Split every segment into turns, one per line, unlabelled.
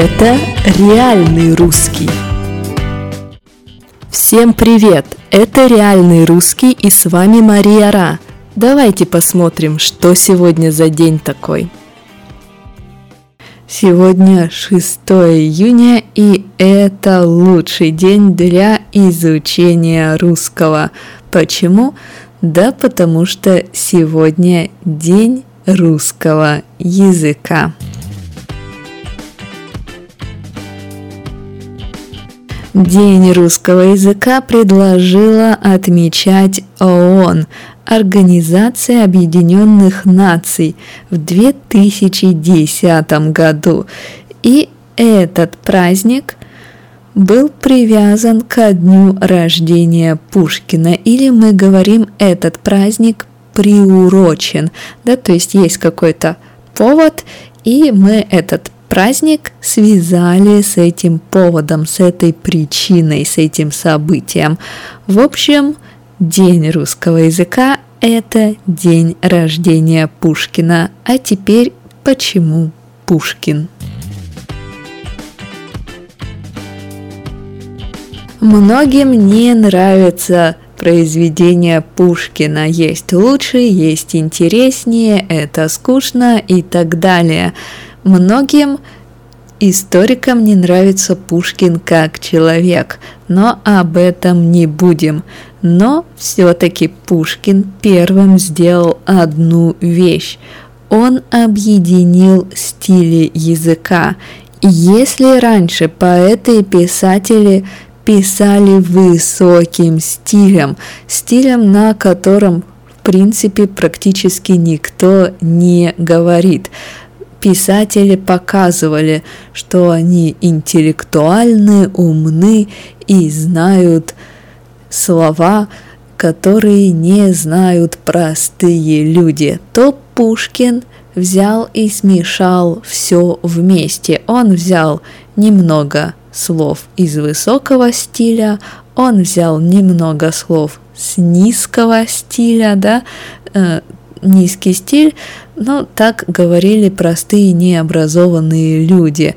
Это реальный русский. Всем привет! Это реальный русский и с вами Мария Ра. Давайте посмотрим, что сегодня за день такой. Сегодня 6 июня и это лучший день для изучения русского. Почему? Да потому что сегодня день русского языка. День русского языка предложила отмечать ООН, Организация Объединенных Наций, в 2010 году. И этот праздник был привязан ко дню рождения Пушкина, или мы говорим, этот праздник приурочен, да, то есть есть какой-то повод, и мы этот праздник связали с этим поводом, с этой причиной, с этим событием. В общем, День русского языка – это день рождения Пушкина. А теперь почему Пушкин? Многим не нравится произведения Пушкина. Есть лучше, есть интереснее, это скучно и так далее. Многим историкам не нравится Пушкин как человек, но об этом не будем. Но все-таки Пушкин первым сделал одну вещь. Он объединил стили языка. Если раньше поэты и писатели писали высоким стилем, стилем, на котором в принципе практически никто не говорит, писатели показывали, что они интеллектуальны, умны и знают слова, которые не знают простые люди, то Пушкин взял и смешал все вместе. Он взял немного слов из высокого стиля, он взял немного слов с низкого стиля, да, э, низкий стиль, ну, так говорили простые необразованные люди,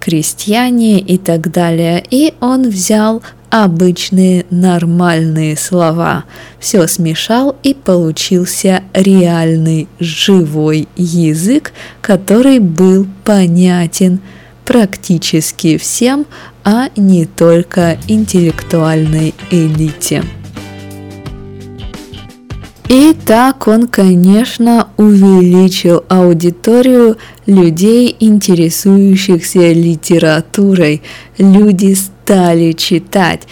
крестьяне и так далее. И он взял обычные нормальные слова, все смешал и получился реальный живой язык, который был понятен практически всем, а не только интеллектуальной элите. И так он, конечно, увеличил аудиторию людей, интересующихся литературой. Люди стали читать.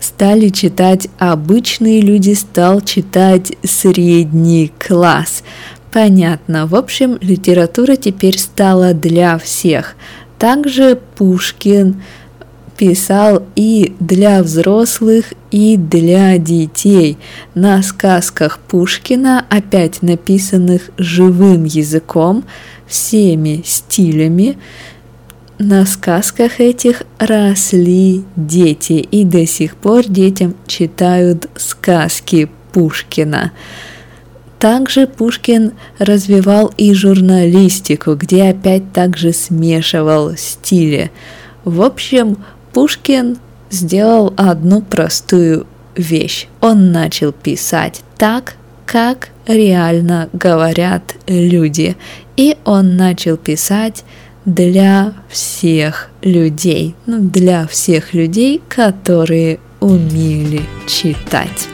Стали читать обычные люди, стал читать средний класс. Понятно. В общем, литература теперь стала для всех. Также Пушкин, писал и для взрослых, и для детей. На сказках Пушкина, опять написанных живым языком, всеми стилями, на сказках этих росли дети, и до сих пор детям читают сказки Пушкина. Также Пушкин развивал и журналистику, где опять также смешивал стили. В общем, Пушкин сделал одну простую вещь. Он начал писать так, как реально говорят люди. И он начал писать для всех людей, ну, для всех людей, которые умели читать.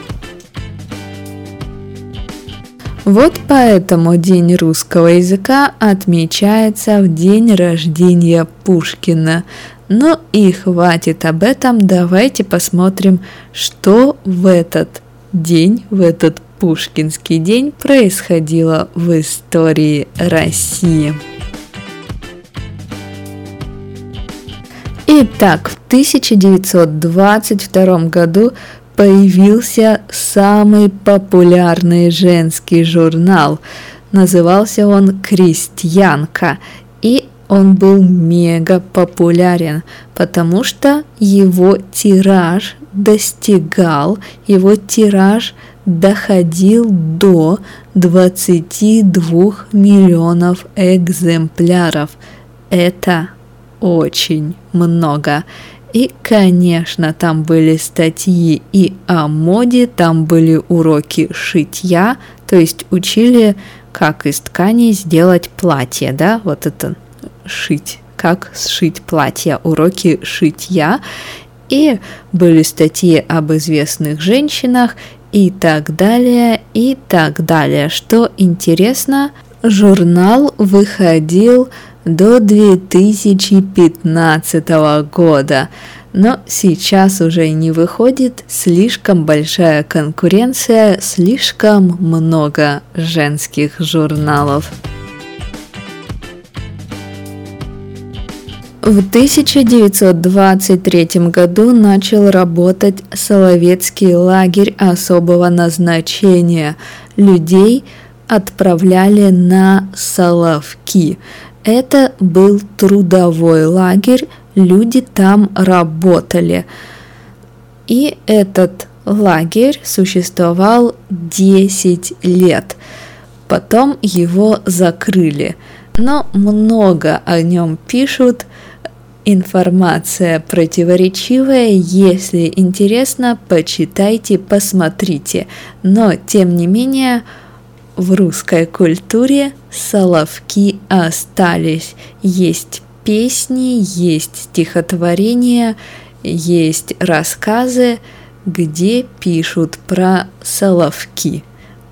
Вот поэтому День русского языка отмечается в день рождения Пушкина. Ну и хватит об этом, давайте посмотрим, что в этот день, в этот Пушкинский день происходило в истории России. Итак, в 1922 году появился самый популярный женский журнал. Назывался он «Крестьянка», и он был мега популярен, потому что его тираж достигал, его тираж доходил до 22 миллионов экземпляров. Это очень много. И, конечно, там были статьи и о моде, там были уроки шитья, то есть учили, как из ткани сделать платье, да, вот это шить, как сшить платье, уроки шитья. И были статьи об известных женщинах и так далее, и так далее. Что интересно, журнал выходил до 2015 года, но сейчас уже не выходит слишком большая конкуренция, слишком много женских журналов. В 1923 году начал работать Соловецкий лагерь особого назначения. Людей отправляли на Соловки. Это был трудовой лагерь, люди там работали. И этот лагерь существовал 10 лет. Потом его закрыли. Но много о нем пишут, информация противоречивая. Если интересно, почитайте, посмотрите. Но, тем не менее, в русской культуре соловки остались. Есть песни, есть стихотворения, есть рассказы, где пишут про соловки,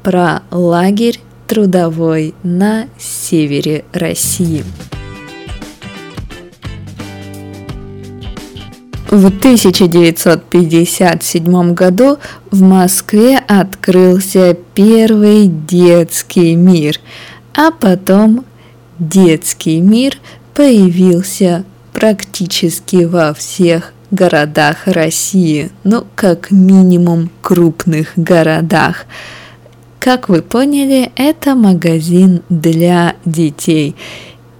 про лагерь трудовой на севере России. В 1957 году в Москве открылся первый детский мир, а потом детский мир появился практически во всех городах России, ну, как минимум крупных городах. Как вы поняли, это магазин для детей,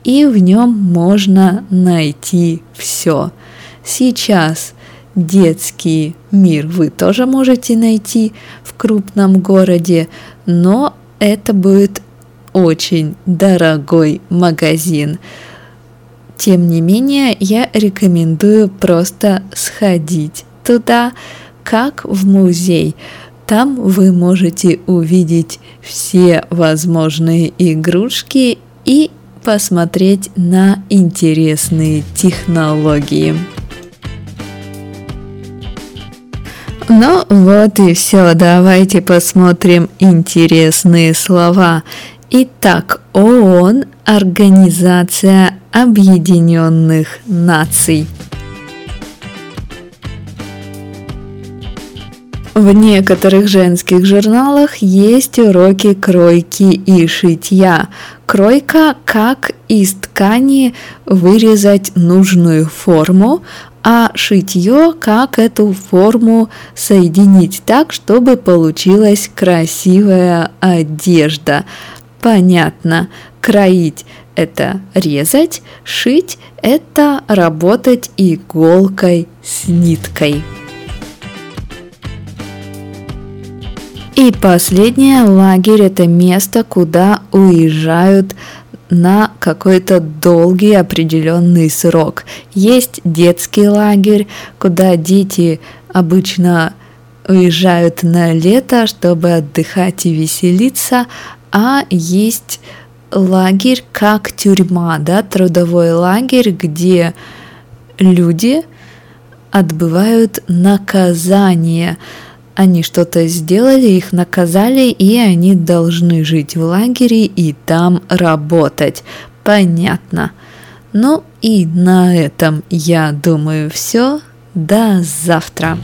и в нем можно найти все – Сейчас детский мир вы тоже можете найти в крупном городе, но это будет очень дорогой магазин. Тем не менее, я рекомендую просто сходить туда, как в музей. Там вы можете увидеть все возможные игрушки и посмотреть на интересные технологии. Ну вот и все, давайте посмотрим интересные слова. Итак, ООН – Организация Объединенных Наций. В некоторых женских журналах есть уроки кройки и шитья. Кройка – как из ткани вырезать нужную форму, а шитье, как эту форму соединить так, чтобы получилась красивая одежда. Понятно, кроить – это резать, шить – это работать иголкой с ниткой. И последнее, лагерь – это место, куда уезжают на какой-то долгий определенный срок. Есть детский лагерь, куда дети обычно уезжают на лето, чтобы отдыхать и веселиться, а есть лагерь как тюрьма, да, трудовой лагерь, где люди отбывают наказание они что-то сделали, их наказали, и они должны жить в лагере и там работать. Понятно. Ну и на этом, я думаю, все. До завтра.